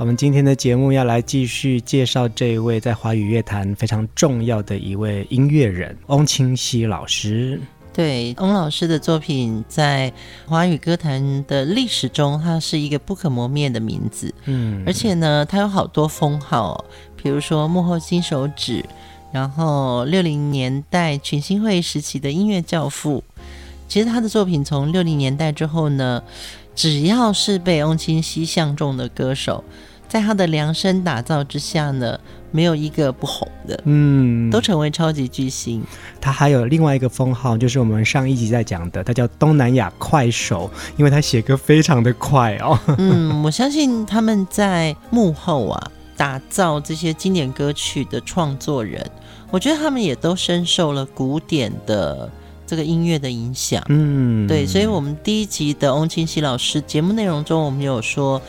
我们今天的节目要来继续介绍这一位在华语乐坛非常重要的一位音乐人——翁清溪老师。对，翁老师的作品在华语歌坛的历史中，他是一个不可磨灭的名字。嗯，而且呢，他有好多封号，比如说幕后金手指，然后六零年代群星会时期的音乐教父。其实他的作品从六零年代之后呢，只要是被翁清溪相中的歌手，在他的量身打造之下呢，没有一个不红的，嗯，都成为超级巨星。他还有另外一个封号，就是我们上一集在讲的，他叫东南亚快手，因为他写歌非常的快哦。嗯，我相信他们在幕后啊，打造这些经典歌曲的创作人，我觉得他们也都深受了古典的。这个音乐的影响，嗯，对，所以，我们第一集的翁清溪老师节目内容中，我们有说。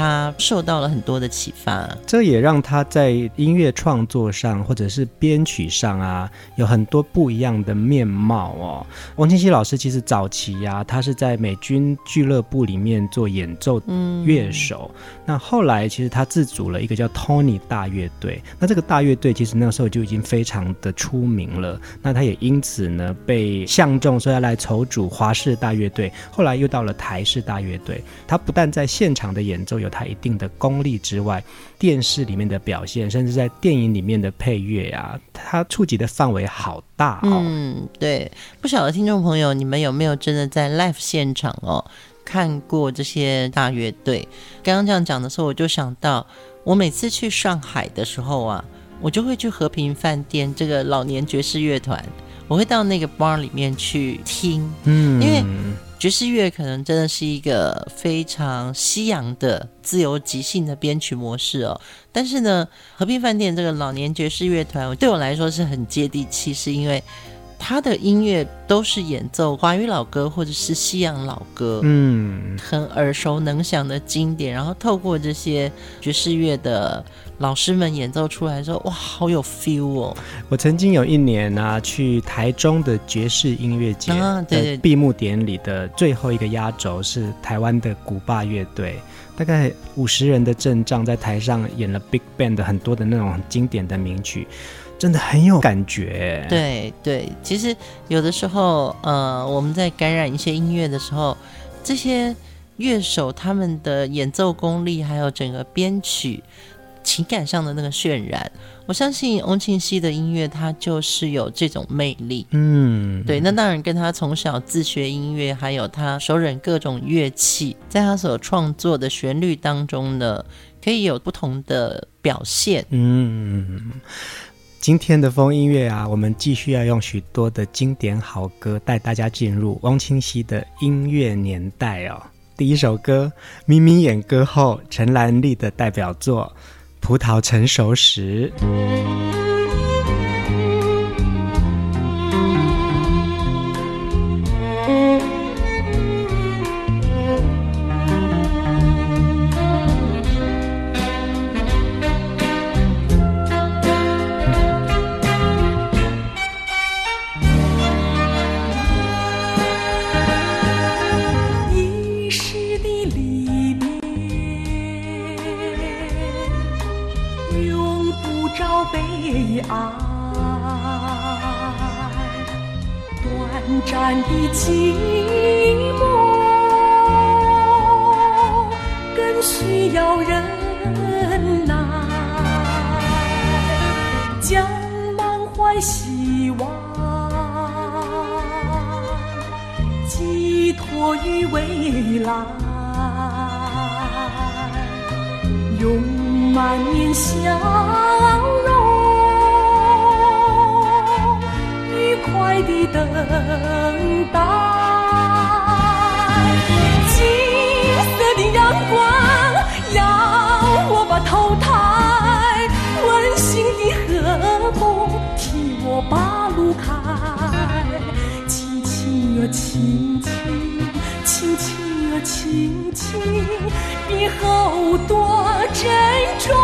他受到了很多的启发，这也让他在音乐创作上或者是编曲上啊，有很多不一样的面貌哦。王清溪老师其实早期呀、啊，他是在美军俱乐部里面做演奏乐手，嗯、那后来其实他自组了一个叫 Tony 大乐队，那这个大乐队其实那时候就已经非常的出名了，那他也因此呢被相中，说要来筹组华氏大乐队，后来又到了台式大乐队，他不但在现场的演奏有他一定的功力之外，电视里面的表现，甚至在电影里面的配乐啊，它触及的范围好大哦。嗯，对，不晓得听众朋友，你们有没有真的在 live 现场哦看过这些大乐队？刚刚这样讲的时候，我就想到，我每次去上海的时候啊，我就会去和平饭店这个老年爵士乐团，我会到那个 bar 里面去听，嗯，因为。爵士乐可能真的是一个非常西洋的自由即兴的编曲模式哦，但是呢，和平饭店这个老年爵士乐团对我来说是很接地气，是因为他的音乐都是演奏华语老歌或者是西洋老歌，嗯，很耳熟能详的经典，然后透过这些爵士乐的。老师们演奏出来之后，哇，好有 feel 哦！我曾经有一年啊，去台中的爵士音乐节，啊，对，闭幕典礼的最后一个压轴是台湾的古巴乐队，大概五十人的阵仗，在台上演了 Big Band 的很多的那种很经典的名曲，真的很有感觉。对对，其实有的时候，呃，我们在感染一些音乐的时候，这些乐手他们的演奏功力，还有整个编曲。情感上的那个渲染，我相信翁清溪的音乐，它就是有这种魅力。嗯，对。那当然跟他从小自学音乐，还有他手忍各种乐器，在他所创作的旋律当中呢，可以有不同的表现。嗯，今天的风音乐啊，我们继续要用许多的经典好歌带大家进入翁清溪的音乐年代哦。第一首歌，眯眯眼歌后陈兰丽的代表作。葡萄成熟时。我把路开。轻轻，轻轻，轻轻，别后多珍重。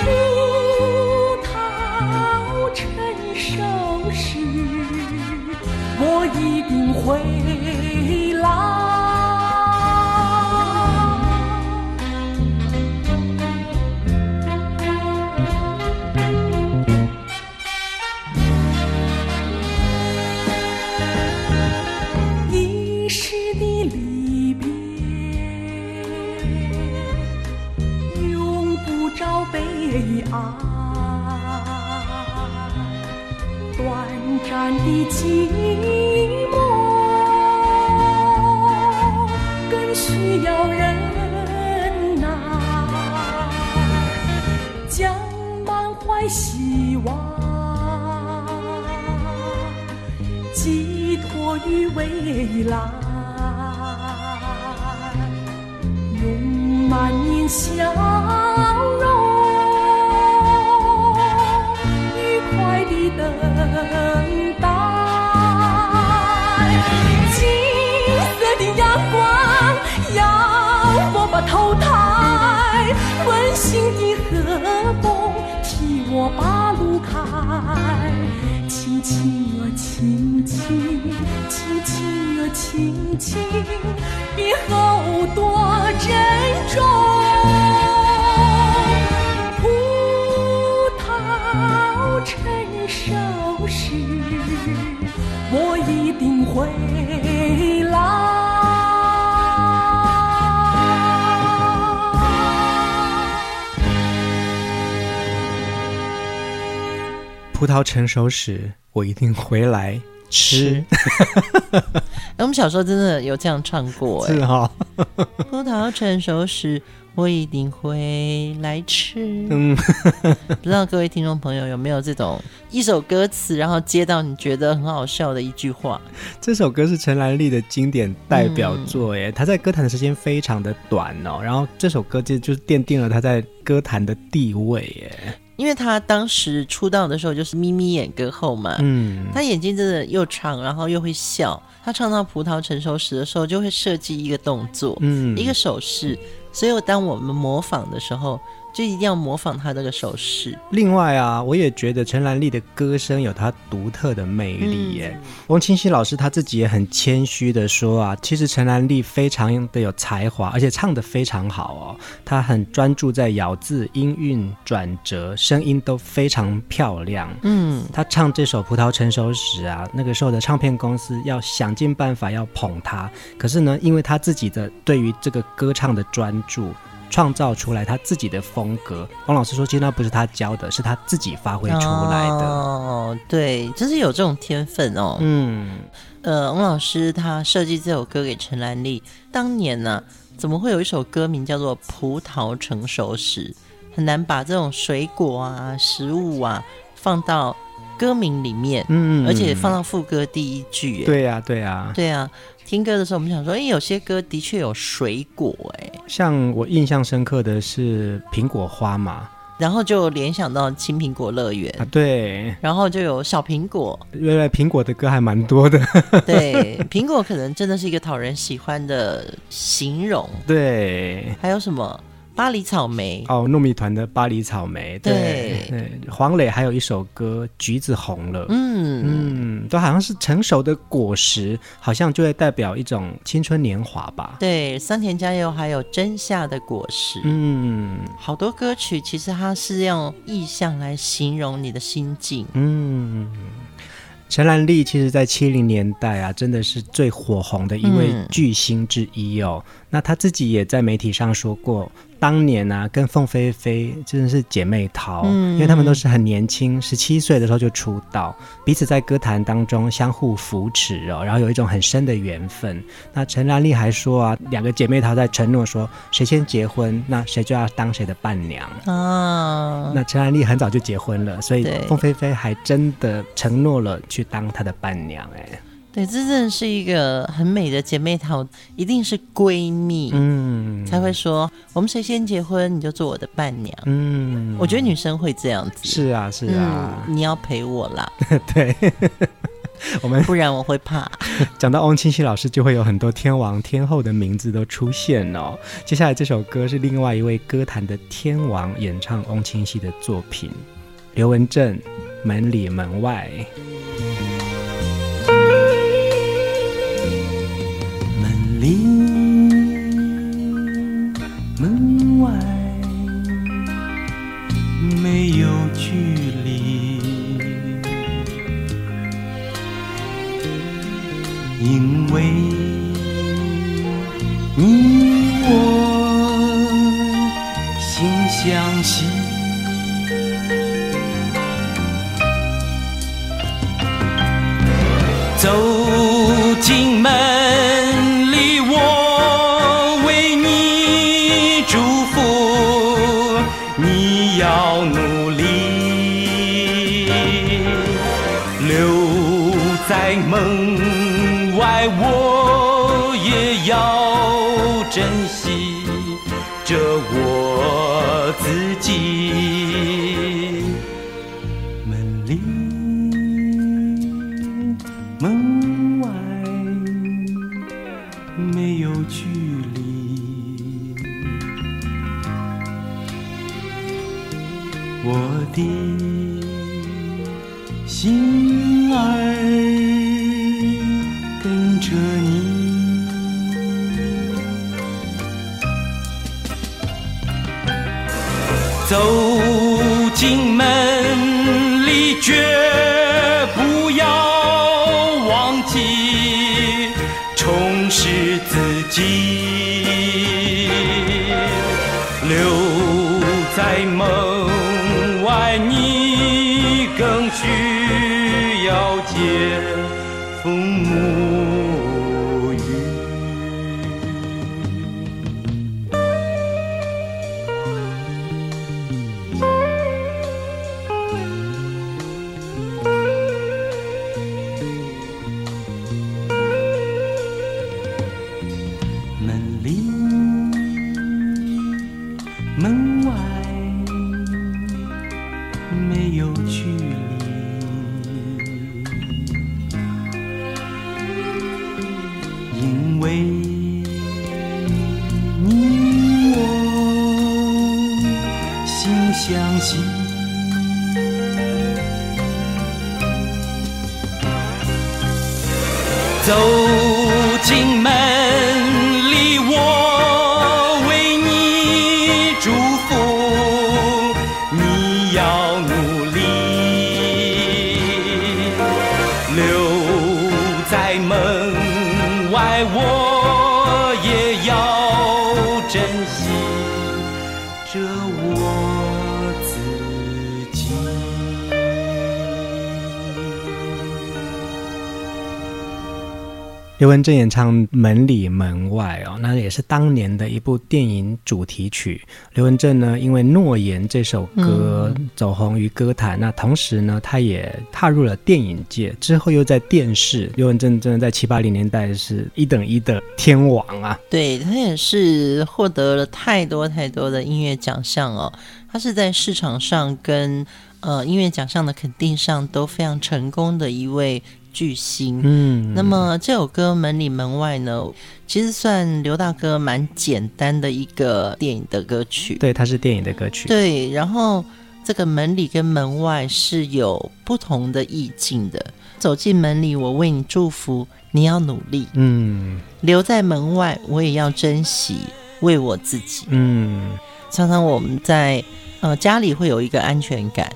葡萄成熟时，我一定回的寂寞更需要忍耐，将满怀希望寄托于未来，用满面笑容愉快地等。把头抬，温馨的和风替我把路开，轻轻啊轻轻，轻轻啊轻轻，别后多珍重。葡萄成熟时，我一定回来吃。哎，我们小时候真的有这样唱过，哎，是哈。葡萄成熟时，我一定回来吃。嗯，不知道各位听众朋友有没有这种一首歌词，然后接到你觉得很好笑的一句话？这首歌是陈兰丽的经典代表作，哎，她在歌坛的时间非常的短哦，然后这首歌就就奠定了她在歌坛的地位，哎。因为他当时出道的时候就是眯眯眼歌后嘛，嗯，他眼睛真的又长，然后又会笑。他唱到葡萄成熟时的时候，就会设计一个动作，嗯，一个手势。所以当我们模仿的时候，就一定要模仿他这个手势。另外啊，我也觉得陈兰丽的歌声有她独特的魅力耶。嗯、翁清溪老师他自己也很谦虚的说啊，其实陈兰丽非常的有才华，而且唱的非常好哦。她很专注在咬字、音韵、转折，声音都非常漂亮。嗯，她唱这首《葡萄成熟时》啊，那个时候的唱片公司要想尽办法要捧她，可是呢，因为她自己的对于这个歌唱的专注。创造出来他自己的风格。王老师说，其实那不是他教的，是他自己发挥出来的。哦，对，就是有这种天分哦。嗯，呃，王老师他设计这首歌给陈兰丽，当年呢、啊，怎么会有一首歌名叫做《葡萄成熟时》？很难把这种水果啊、食物啊放到歌名里面。嗯，而且放到副歌第一句。对呀、啊，对呀、啊，对呀。听歌的时候，我们想说，哎，有些歌的确有水果，哎，像我印象深刻的是苹果花嘛，然后就联想到青苹果乐园。啊，对，然后就有小苹果，原来苹果的歌还蛮多的，对，苹果可能真的是一个讨人喜欢的形容，对，还有什么？巴黎草莓哦，糯米团的巴黎草莓，对，黄磊还有一首歌《橘子红了》，嗯嗯，都好像是成熟的果实，好像就会代表一种青春年华吧。对，桑田佳祐还有真夏的果实，嗯，好多歌曲其实它是用意象来形容你的心境，嗯。陈兰丽其实，在七零年代啊，真的是最火红的一位巨星之一哦。嗯、那她自己也在媒体上说过。当年啊，跟凤飞飞真的是姐妹淘，嗯，因为他们都是很年轻，十七岁的时候就出道，彼此在歌坛当中相互扶持哦，然后有一种很深的缘分。那陈兰丽还说啊，两个姐妹淘在承诺说，谁先结婚，那谁就要当谁的伴娘啊。那陈兰丽很早就结婚了，所以凤飞飞还真的承诺了去当她的伴娘，哎。对，这真的是一个很美的姐妹淘，一定是闺蜜，嗯，才会说我们谁先结婚，你就做我的伴娘，嗯，我觉得女生会这样子，是啊，是啊，嗯、你要陪我啦，对，我们不然我会怕。讲到翁清溪老师，就会有很多天王天后的名字都出现哦。接下来这首歌是另外一位歌坛的天王演唱翁清溪的作品，刘文正《门里门外》。你门外没有距离，因为你儿跟着你走进门里绝不要忘记充实自己。走进门刘文正演唱《门里门外》哦，那也是当年的一部电影主题曲。刘文正呢，因为《诺言》这首歌走红于歌坛，嗯、那同时呢，他也踏入了电影界，之后又在电视。刘文正真的在七八零年代是一等一的天王啊！对，他也是获得了太多太多的音乐奖项哦。他是在市场上跟呃音乐奖项的肯定上都非常成功的一位。巨星，嗯，那么这首歌《门里门外》呢，其实算刘大哥蛮简单的一个电影的歌曲。对，它是电影的歌曲。对，然后这个门里跟门外是有不同的意境的。走进门里，我为你祝福，你要努力。嗯，留在门外，我也要珍惜，为我自己。嗯，常常我们在呃家里会有一个安全感。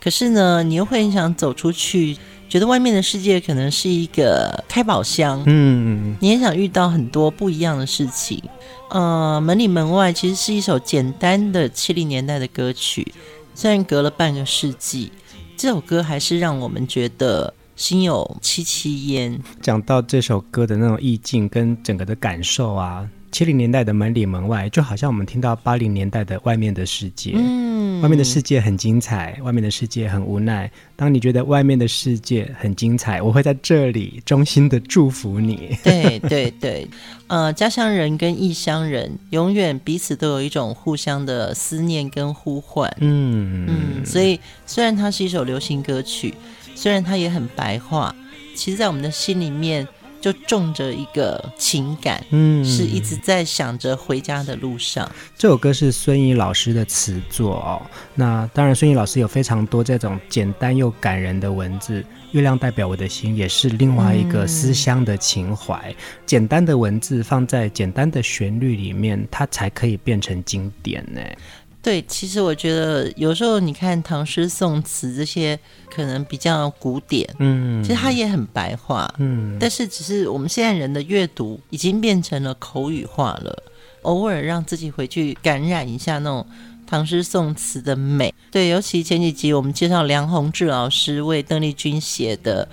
可是呢，你又会很想走出去，觉得外面的世界可能是一个开宝箱。嗯，你也想遇到很多不一样的事情。呃，门里门外其实是一首简单的七零年代的歌曲，虽然隔了半个世纪，这首歌还是让我们觉得心有戚戚焉。讲到这首歌的那种意境跟整个的感受啊。七零年代的门里门外，就好像我们听到八零年代的外面的世界。嗯，外面的世界很精彩，外面的世界很无奈。当你觉得外面的世界很精彩，我会在这里衷心的祝福你。对对对，呃，家乡人跟异乡人永远彼此都有一种互相的思念跟呼唤。嗯嗯，所以虽然它是一首流行歌曲，虽然它也很白话，其实在我们的心里面。就种着一个情感，嗯，是一直在想着回家的路上。这首歌是孙怡老师的词作哦。那当然，孙怡老师有非常多这种简单又感人的文字，《月亮代表我的心》也是另外一个思乡的情怀。嗯、简单的文字放在简单的旋律里面，它才可以变成经典呢。对，其实我觉得有时候你看唐诗宋词这些可能比较古典，嗯，其实它也很白话，嗯，但是只是我们现在人的阅读已经变成了口语化了，偶尔让自己回去感染一下那种唐诗宋词的美。对，尤其前几集我们介绍梁鸿志老师为邓丽君写的《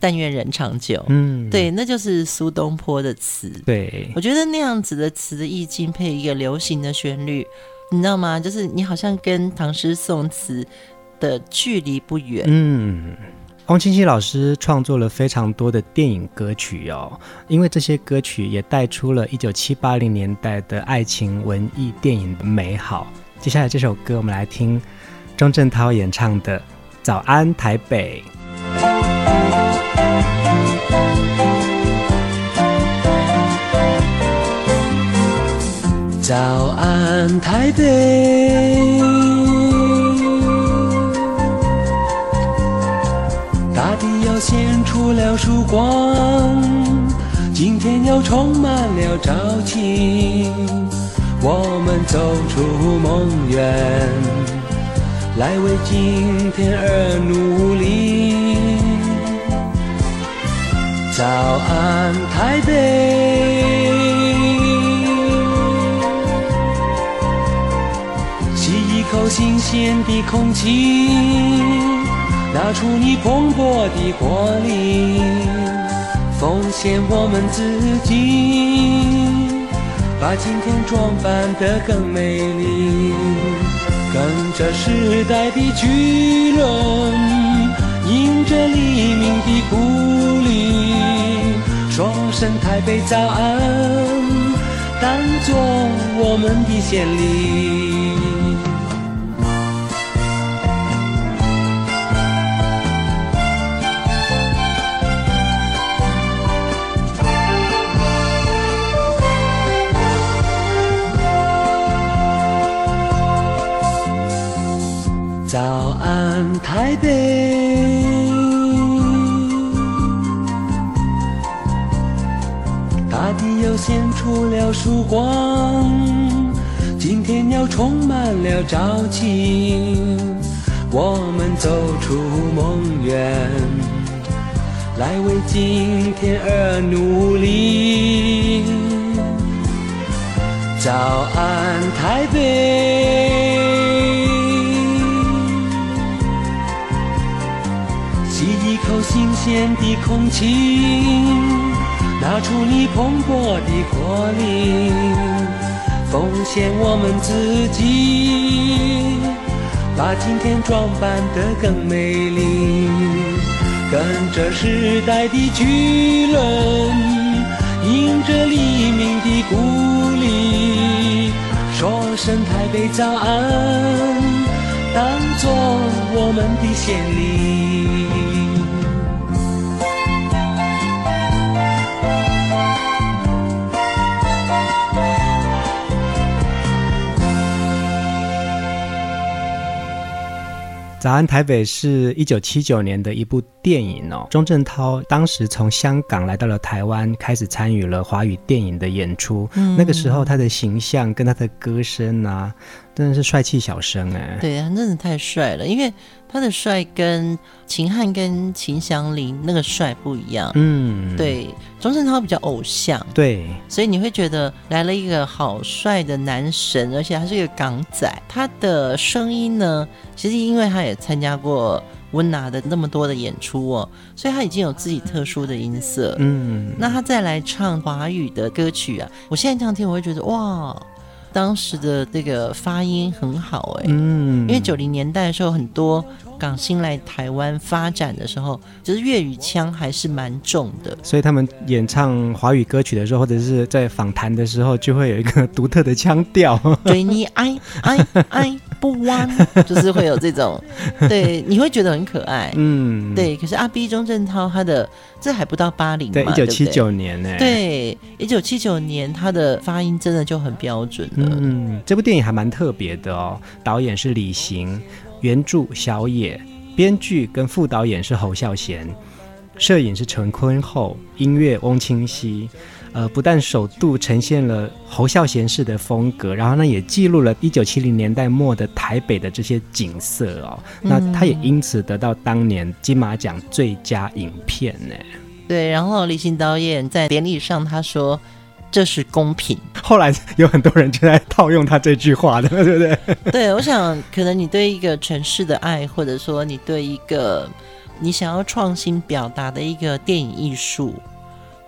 但愿人长久》，嗯，对，那就是苏东坡的词。对，我觉得那样子的词的意境配一个流行的旋律。你知道吗？就是你好像跟唐诗宋词的距离不远。嗯，黄清溪老师创作了非常多的电影歌曲哦，因为这些歌曲也带出了一九七八零年代的爱情文艺电影的美好。接下来这首歌，我们来听钟镇涛演唱的《早安台北》。早安，台北，大地又显出了曙光，今天又充满了朝气。我们走出梦园，来为今天而努力。早安，台北。新鲜的空气，拿出你蓬勃的活力，奉献我们自己，把今天装扮得更美丽。跟着时代的巨轮，迎着黎明的鼓励，说声台北早安，当作我们的先例。台北，大地又现出了曙光，今天又充满了朝气。我们走出梦园，来为今天而努力。早安，台北。鲜的空气，拿出你蓬勃的活力，奉献我们自己，把今天装扮得更美丽。跟着时代的巨轮，迎着黎明的鼓励，说声台北早安，当作我们的先例。早安，台北是一九七九年的一部电影哦。钟镇涛当时从香港来到了台湾，开始参与了华语电影的演出。嗯，那个时候他的形象跟他的歌声啊，真的是帅气小生哎，对，他真的太帅了，因为他的帅跟秦汉跟秦祥林那个帅不一样，嗯，对，钟镇涛比较偶像，对，所以你会觉得来了一个好帅的男神，而且他是一个港仔，他的声音呢，其实因为他也参加过温拿的那么多的演出哦，所以他已经有自己特殊的音色，嗯，那他再来唱华语的歌曲啊，我现在这样听，我会觉得哇。当时的这个发音很好哎、欸，嗯，因为九零年代的时候，很多港星来台湾发展的时候，就是粤语腔还是蛮重的，所以他们演唱华语歌曲的时候，或者是在访谈的时候，就会有一个独特的腔调。对你爱爱爱不完，就是会有这种，对，你会觉得很可爱，嗯，对。可是阿 B 钟镇涛他的这还不到八零，对，一九七九年呢、欸，对，一九七九年他的发音真的就很标准了。嗯，这部电影还蛮特别的哦，导演是李行，原著小野，编剧跟副导演是侯孝贤，摄影是陈坤厚，音乐翁清溪。呃，不但首度呈现了侯孝贤式的风格，然后呢，也记录了一九七零年代末的台北的这些景色哦。嗯、那他也因此得到当年金马奖最佳影片呢。对，然后李行导演在典礼上他说。这是公平。后来有很多人就在套用他这句话的，对不对？对，我想可能你对一个城市的爱，或者说你对一个你想要创新表达的一个电影艺术，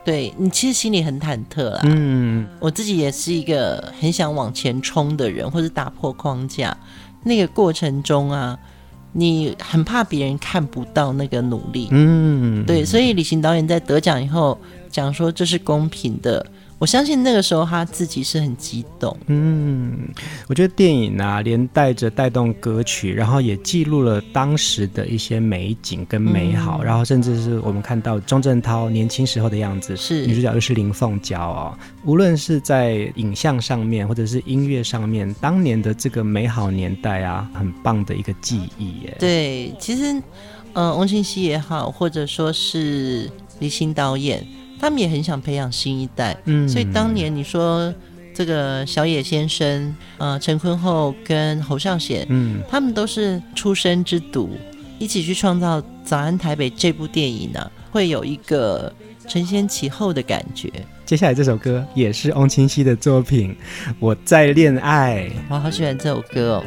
对你其实心里很忐忑啦。嗯，我自己也是一个很想往前冲的人，或者打破框架。那个过程中啊，你很怕别人看不到那个努力。嗯，对，所以李行导演在得奖以后讲说这是公平的。我相信那个时候他自己是很激动。嗯，我觉得电影啊，连带着带动歌曲，然后也记录了当时的一些美景跟美好，嗯、然后甚至是我们看到钟镇涛年轻时候的样子，是女主角又是林凤娇哦。无论是在影像上面，或者是音乐上面，当年的这个美好年代啊，很棒的一个记忆耶。对，其实，嗯、呃，翁清溪也好，或者说是李行导演。他们也很想培养新一代，嗯，所以当年你说这个小野先生，呃，陈坤厚跟侯孝贤，嗯，他们都是出身之犊，一起去创造《早安台北》这部电影呢、啊，会有一个承先启后的感觉。接下来这首歌也是翁清溪的作品，《我在恋爱》，我好喜欢这首歌哦。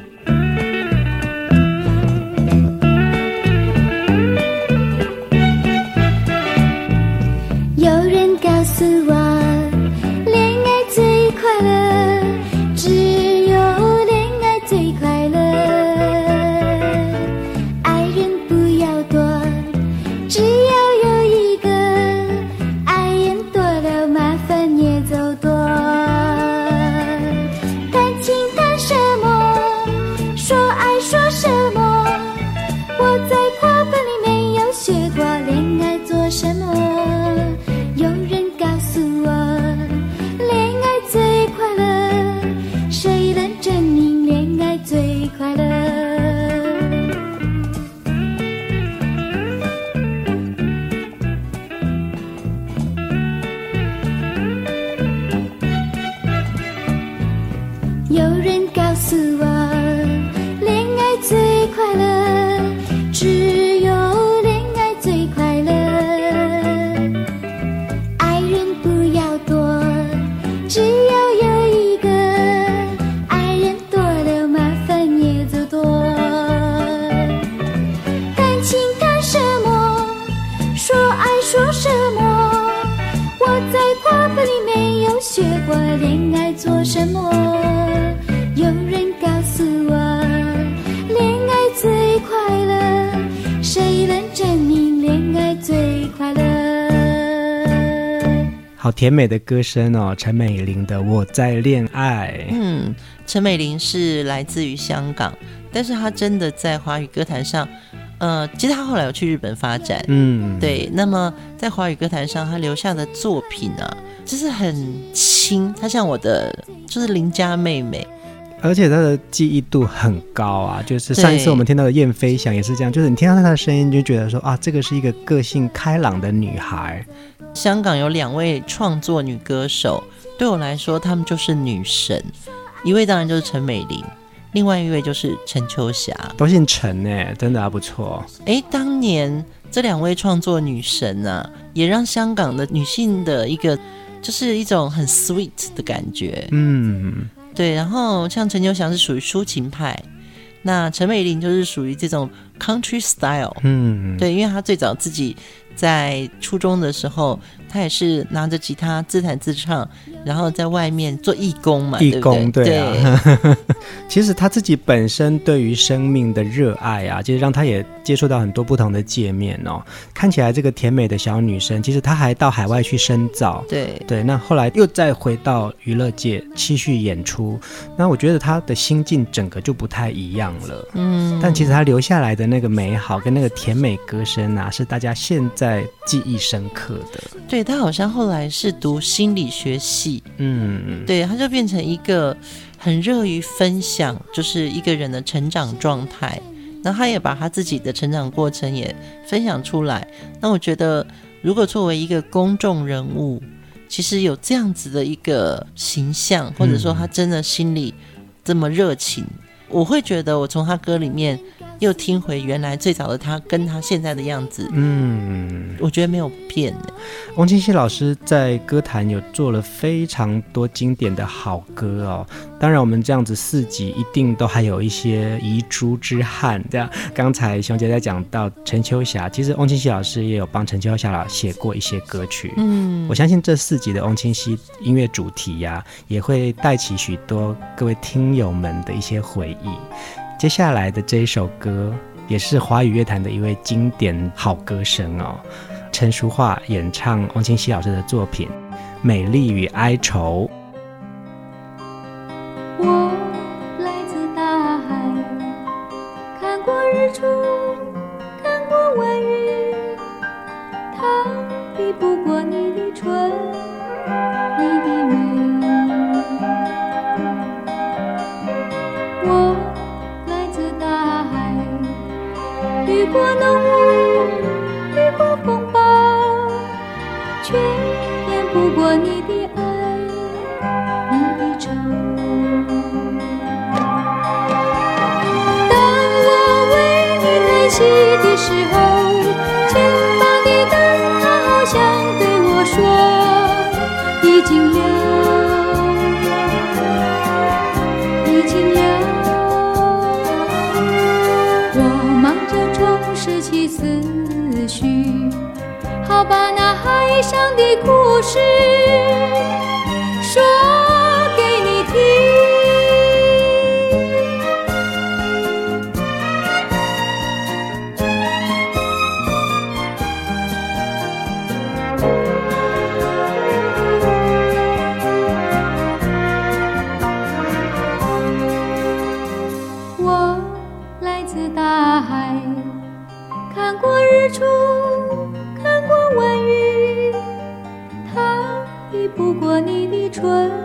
甜美的歌声哦，陈美玲的《我在恋爱》。嗯，陈美玲是来自于香港，但是她真的在华语歌坛上，呃，其实她后来有去日本发展。嗯，对。那么在华语歌坛上，她留下的作品啊，就是很轻。她像我的，就是邻家妹妹，而且她的记忆度很高啊。就是上一次我们听到的《燕飞翔》也是这样，就是你听到她的声音，就觉得说啊，这个是一个个性开朗的女孩。香港有两位创作女歌手，对我来说，她们就是女神。一位当然就是陈美玲，另外一位就是陈秋霞，都姓陈哎，真的还不错。哎，当年这两位创作女神啊，也让香港的女性的一个就是一种很 sweet 的感觉。嗯，对。然后像陈秋祥是属于抒情派，那陈美玲就是属于这种 country style。嗯，对，因为她最早自己在初中的时候。她也是拿着吉他自弹自唱，然后在外面做义工嘛，义工对啊。其实他自己本身对于生命的热爱啊，其实让他也接触到很多不同的界面哦。看起来这个甜美的小女生，其实她还到海外去深造。对对，那后来又再回到娱乐界继续演出。那我觉得她的心境整个就不太一样了。嗯。但其实她留下来的那个美好跟那个甜美歌声啊，是大家现在记忆深刻的。对。对，他好像后来是读心理学系，嗯，对，他就变成一个很热于分享，就是一个人的成长状态。那他也把他自己的成长过程也分享出来。那我觉得，如果作为一个公众人物，其实有这样子的一个形象，或者说他真的心里这么热情，嗯，我会觉得我从他歌里面。又听回原来最早的他跟他现在的样子，嗯，我觉得没有变。翁清溪老师在歌坛有做了非常多经典的好歌哦。当然，我们这样子四集一定都还有一些遗珠之憾。这样，刚才熊姐在讲到陈秋霞，其实翁清溪老师也有帮陈秋霞老写过一些歌曲。嗯，我相信这四集的翁清溪音乐主题呀、啊，也会带起许多各位听友们的一些回忆。接下来的这一首歌，也是华语乐坛的一位经典好歌声哦，陈淑桦演唱翁清溪老师的作品《美丽与哀愁》。已经了，已经了。我忙着重。拾起思绪，好把那海上的故事春。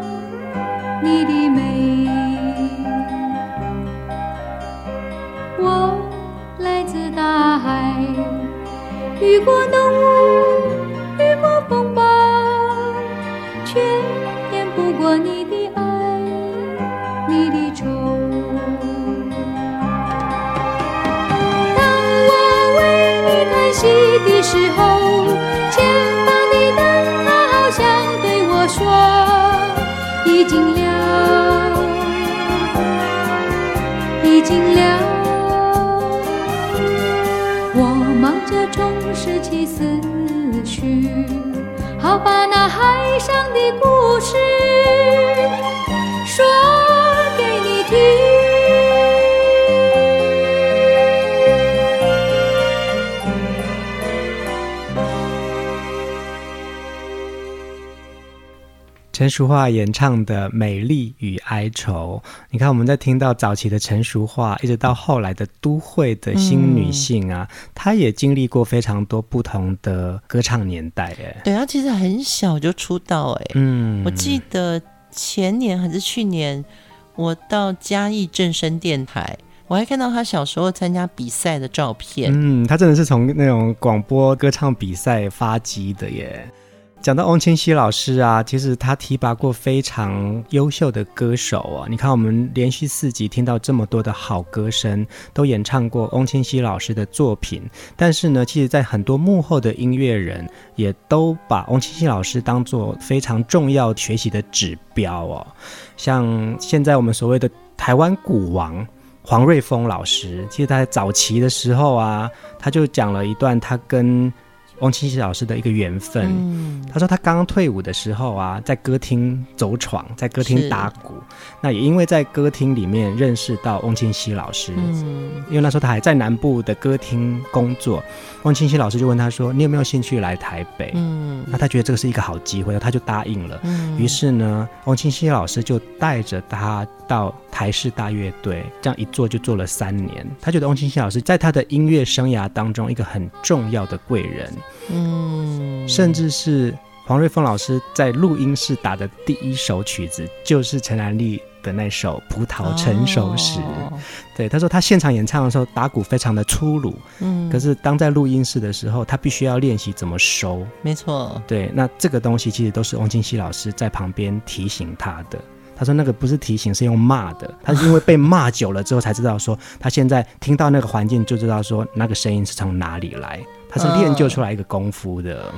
海上的故事。陈淑桦演唱的《美丽与哀愁》，你看，我们在听到早期的陈淑桦，一直到后来的都会的新女性啊，嗯、她也经历过非常多不同的歌唱年代。哎，对，她其实很小就出道。哎，嗯，我记得前年还是去年，我到嘉义正声电台，我还看到她小时候参加比赛的照片。嗯，她真的是从那种广播歌唱比赛发迹的耶。讲到翁清溪老师啊，其实他提拔过非常优秀的歌手啊。你看，我们连续四集听到这么多的好歌声，都演唱过翁清溪老师的作品。但是呢，其实，在很多幕后的音乐人，也都把翁清溪老师当做非常重要学习的指标哦。像现在我们所谓的台湾鼓王黄瑞丰老师，其实他在早期的时候啊，他就讲了一段他跟翁清溪老师的一个缘分，嗯、他说他刚刚退伍的时候啊，在歌厅走闯，在歌厅打鼓，那也因为在歌厅里面认识到翁清溪老师，嗯，因为那时候他还在南部的歌厅工作，翁清溪老师就问他说：“你有没有兴趣来台北？”嗯，那他觉得这个是一个好机会，他就答应了。嗯，于是呢，翁清溪老师就带着他到台式大乐队，这样一做就做了三年。他觉得翁清溪老师在他的音乐生涯当中一个很重要的贵人。嗯，甚至是黄瑞丰老师在录音室打的第一首曲子，就是陈兰丽的那首《葡萄成熟时》。哦。对，他说他现场演唱的时候打鼓非常的粗鲁，嗯，可是当在录音室的时候，他必须要练习怎么收。没错，对，那这个东西其实都是翁清溪老师在旁边提醒他的。他说那个不是提醒，是用骂的。他是因为被骂久了之后才知道说，他现在听到那个环境就知道说那个声音是从哪里来。他是练就出来一个功夫的。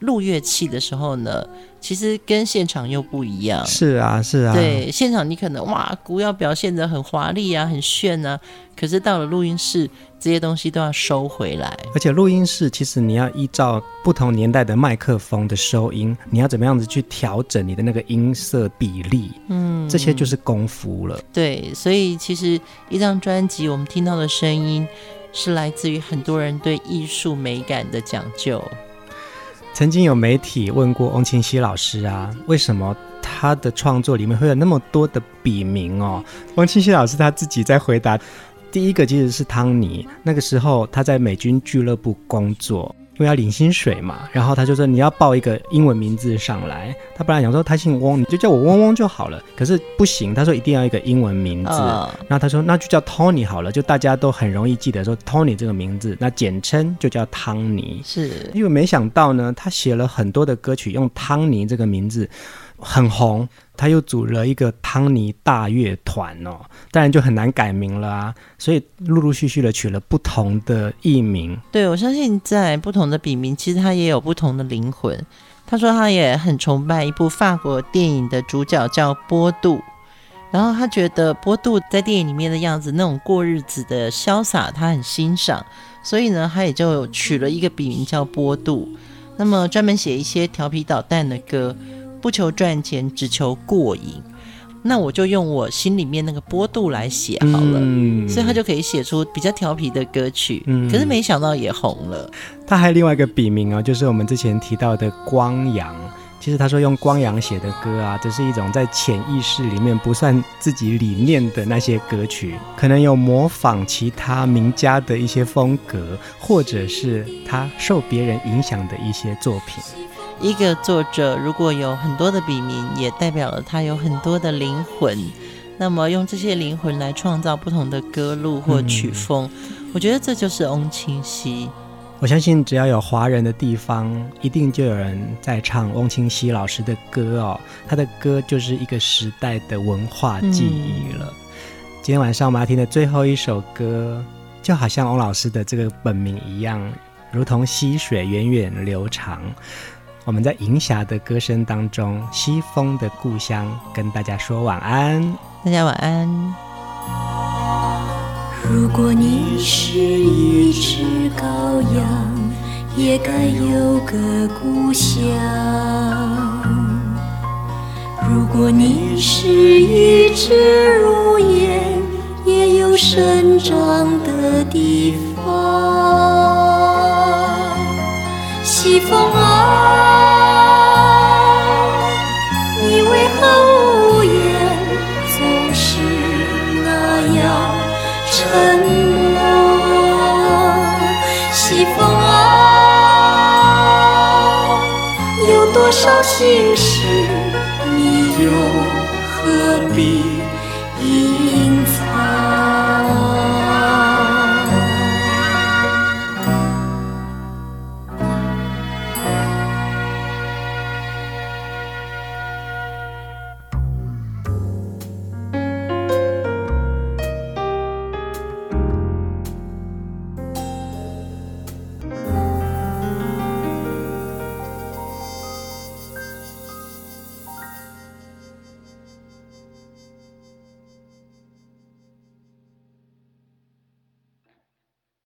录乐器的时候呢，其实跟现场又不一样。是啊，是啊。对，现场你可能哇，鼓要表现的很华丽啊，很炫啊。可是到了录音室，这些东西都要收回来。而且录音室其实你要依照不同年代的麦克风的收音，你要怎么样子去调整你的那个音色比例，嗯，这些就是功夫了。对，所以其实一张专辑我们听到的声音，是来自于很多人对艺术美感的讲究。曾经有媒体问过翁清溪老师啊，为什么他的创作里面会有那么多的笔名哦？翁清溪老师他自己在回答，第一个其实是汤尼，那个时候他在美军俱乐部工作。因为要领薪水嘛，然后他就说你要报一个英文名字上来。他本来想说他姓翁，你就叫我翁翁就好了。可是不行，他说一定要一个英文名字。Uh. 然后他说那就叫 Tony 好了，就大家都很容易记得说 Tony 这个名字。那简称就叫汤尼。是，因为没想到呢，他写了很多的歌曲用汤尼这个名字很红。他又组了一个汤尼大乐团哦，当然就很难改名了啊，所以陆陆续续的取了不同的艺名。对，我相信在不同的笔名，其实他也有不同的灵魂。他说他也很崇拜一部法国电影的主角叫波杜，然后他觉得波杜在电影里面的样子，那种过日子的潇洒，他很欣赏，所以呢，他也就取了一个笔名叫波杜，那么专门写一些调皮捣蛋的歌。不求赚钱，只求过瘾。那我就用我心里面那个波度来写好了，嗯，所以他就可以写出比较调皮的歌曲。嗯，可是没想到也红了。他还有另外一个笔名哦，就是我们之前提到的光阳。其实他说用光阳写的歌啊，这是一种在潜意识里面不算自己理念的那些歌曲，可能有模仿其他名家的一些风格，或者是他受别人影响的一些作品。一个作者如果有很多的笔名，也代表了他有很多的灵魂。那么用这些灵魂来创造不同的歌路或曲风，嗯、我觉得这就是翁清溪。我相信只要有华人的地方，一定就有人在唱翁清溪老师的歌哦。他的歌就是一个时代的文化记忆了。嗯、今天晚上我们要听的最后一首歌，就好像翁老师的这个本名一样，如同溪水源远流长。我们在银霞的歌声当中，西风的故乡，跟大家说晚安。大家晚安。如果你是一只羔羊，也该有个故乡。如果你是一只乳燕，也有生长的